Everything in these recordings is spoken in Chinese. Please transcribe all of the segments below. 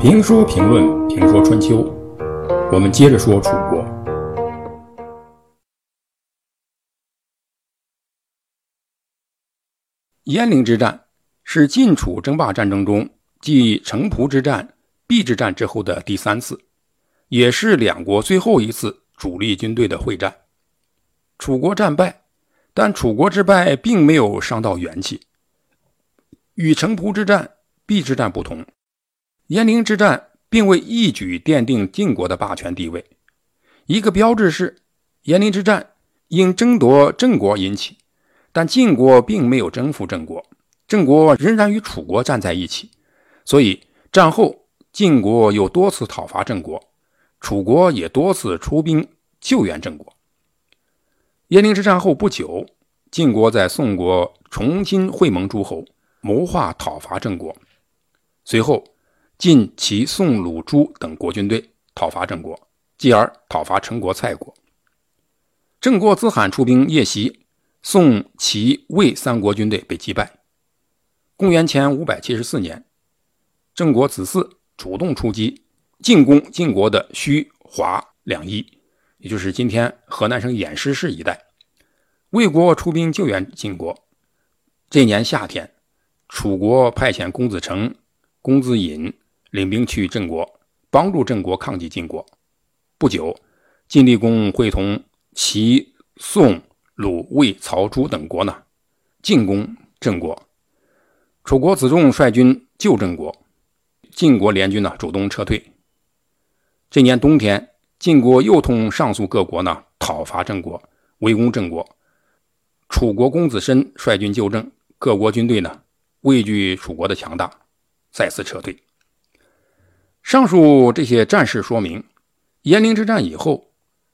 评书评论评说春秋，我们接着说楚国。鄢陵之战是晋楚争霸战争中继城濮之战、邲之战之后的第三次，也是两国最后一次主力军队的会战。楚国战败，但楚国之败并没有伤到元气。与城濮之战、邲之战不同，鄢陵之战并未一举奠定晋国的霸权地位。一个标志是，鄢陵之战因争夺郑国引起。但晋国并没有征服郑国，郑国仍然与楚国站在一起，所以战后晋国又多次讨伐郑国，楚国也多次出兵救援郑国。鄢陵之战后不久，晋国在宋国重新会盟诸侯，谋划讨伐郑国。随后，晋、齐、宋、鲁、朱等国军队讨伐郑国，继而讨伐陈国、蔡国。郑国子罕出兵夜袭。宋、齐、魏三国军队被击败。公元前五百七十四年，郑国子嗣主动出击，进攻晋国的胥、华两邑，也就是今天河南省偃师市一带。魏国出兵救援晋国。这年夏天，楚国派遣公子成、公子尹领兵去郑国，帮助郑国抗击晋国。不久，晋厉公会同齐、宋。鲁、魏、曹、朱等国呢，进攻郑国。楚国子重率军救郑国，晋国联军呢主动撤退。这年冬天，晋国又同上述各国呢讨伐郑国，围攻郑国。楚国公子申率军救郑，各国军队呢畏惧楚国的强大，再次撤退。上述这些战事说明，鄢陵之战以后，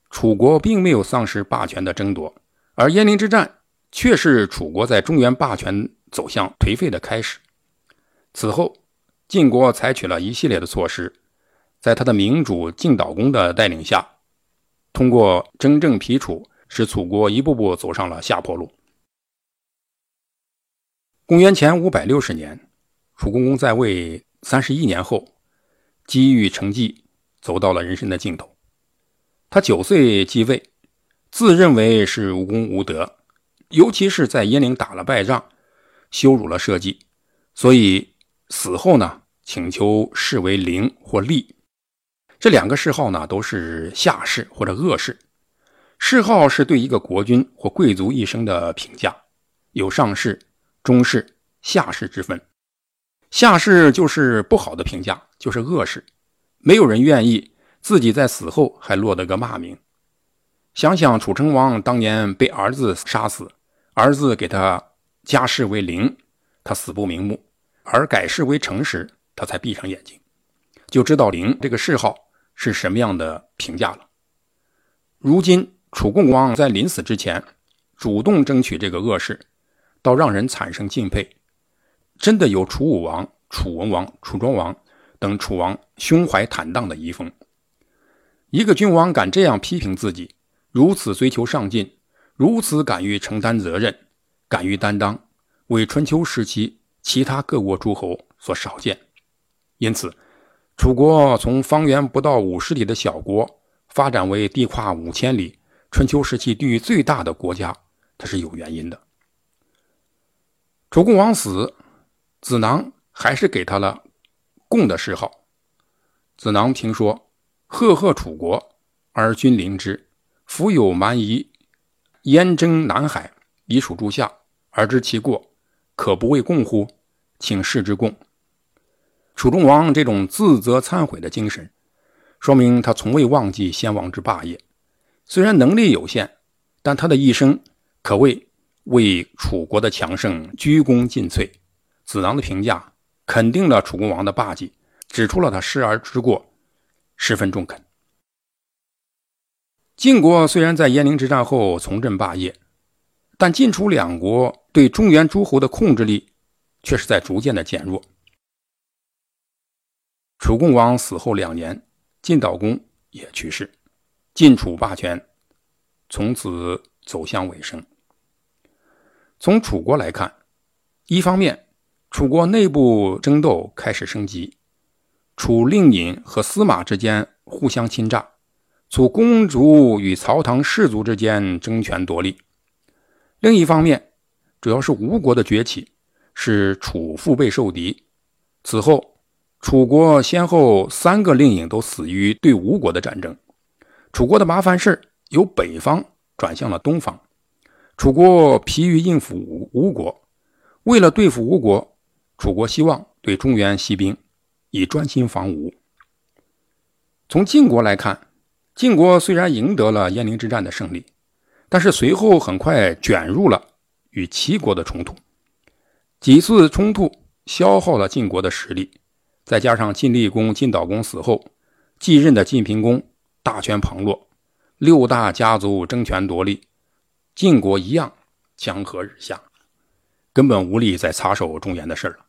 楚国并没有丧失霸权的争夺。而鄢陵之战却是楚国在中原霸权走向颓废的开始。此后，晋国采取了一系列的措施，在他的明主晋悼公的带领下，通过真正皮楚，使楚国一步步走上了下坡路。公元前五百六十年，楚公公在位三十一年后，机遇成绩走到了人生的尽头。他九岁继位。自认为是无功无德，尤其是在鄢陵打了败仗，羞辱了社稷，所以死后呢，请求谥为灵或厉。这两个谥号呢，都是下谥或者恶谥。谥号是对一个国君或贵族一生的评价，有上谥、中士、下士之分。下士就是不好的评价，就是恶士，没有人愿意自己在死后还落得个骂名。想想楚成王当年被儿子杀死，儿子给他加谥为陵，他死不瞑目；而改谥为成时，他才闭上眼睛，就知道陵这个谥号是什么样的评价了。如今楚共王在临死之前主动争取这个恶谥，倒让人产生敬佩。真的有楚武王、楚文王、楚庄王等楚王胸怀坦荡的遗风。一个君王敢这样批评自己。如此追求上进，如此敢于承担责任，敢于担当，为春秋时期其他各国诸侯所少见。因此，楚国从方圆不到五十里的小国，发展为地跨五千里、春秋时期地域最大的国家，它是有原因的。楚共王死，子囊还是给他了“共”的谥号。子囊评说：“赫赫楚国，而君临之。”夫有蛮夷，燕征南海，以属诸夏，而知其过，可不为共乎？请示之共。楚中王这种自责忏悔的精神，说明他从未忘记先王之霸业。虽然能力有限，但他的一生可谓为楚国的强盛鞠躬尽瘁。子囊的评价肯定了楚公王的霸气，指出了他失而之过，十分中肯。晋国虽然在鄢陵之战后重振霸业，但晋楚两国对中原诸侯的控制力却是在逐渐的减弱。楚共王死后两年，晋悼公也去世，晋楚霸权从此走向尾声。从楚国来看，一方面，楚国内部争斗开始升级，楚令尹和司马之间互相侵诈，楚公主与曹唐士族之间争权夺利；另一方面，主要是吴国的崛起，使楚腹背受敌。此后，楚国先后三个令尹都死于对吴国的战争，楚国的麻烦事由北方转向了东方。楚国疲于应付吴吴国，为了对付吴国，楚国希望对中原息兵，以专心防吴。从晋国来看，晋国虽然赢得了鄢陵之战的胜利，但是随后很快卷入了与齐国的冲突，几次冲突消耗了晋国的实力，再加上晋厉公、晋悼公死后，继任的晋平公大权旁落，六大家族争权夺利。晋国一样江河日下，根本无力再插手中原的事了。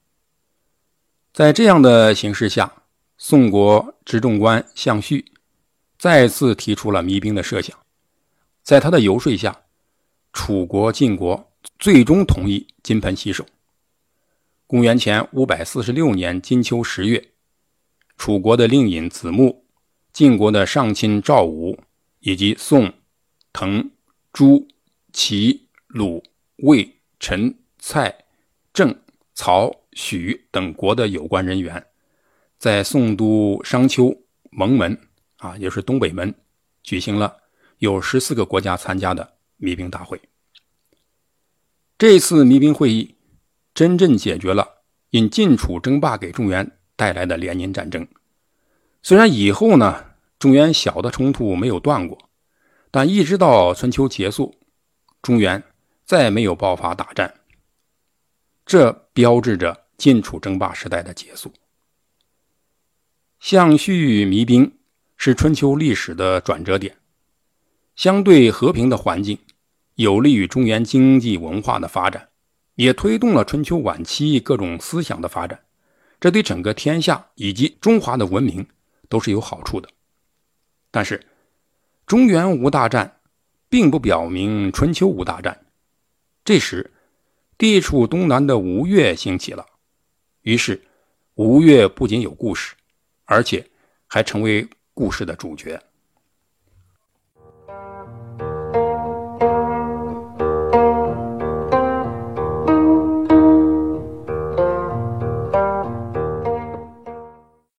在这样的形势下，宋国执政官项旭再次提出了弭兵的设想。在他的游说下，楚国、晋国最终同意金盆洗手。公元前五百四十六年金秋十月，楚国的令尹子木、晋国的上卿赵武以及宋、滕、朱。齐、鲁、魏、陈、蔡、郑、曹、许等国的有关人员，在宋都商丘蒙门啊，也是东北门，举行了有十四个国家参加的弭兵大会。这次弭兵会议真正解决了因晋楚争霸给中原带来的连年战争。虽然以后呢，中原小的冲突没有断过，但一直到春秋结束。中原再没有爆发大战，这标志着晋楚争霸时代的结束。项绪弭兵是春秋历史的转折点，相对和平的环境有利于中原经济文化的发展，也推动了春秋晚期各种思想的发展，这对整个天下以及中华的文明都是有好处的。但是，中原无大战。并不表明春秋无大战。这时，地处东南的吴越兴起了，于是吴越不仅有故事，而且还成为故事的主角。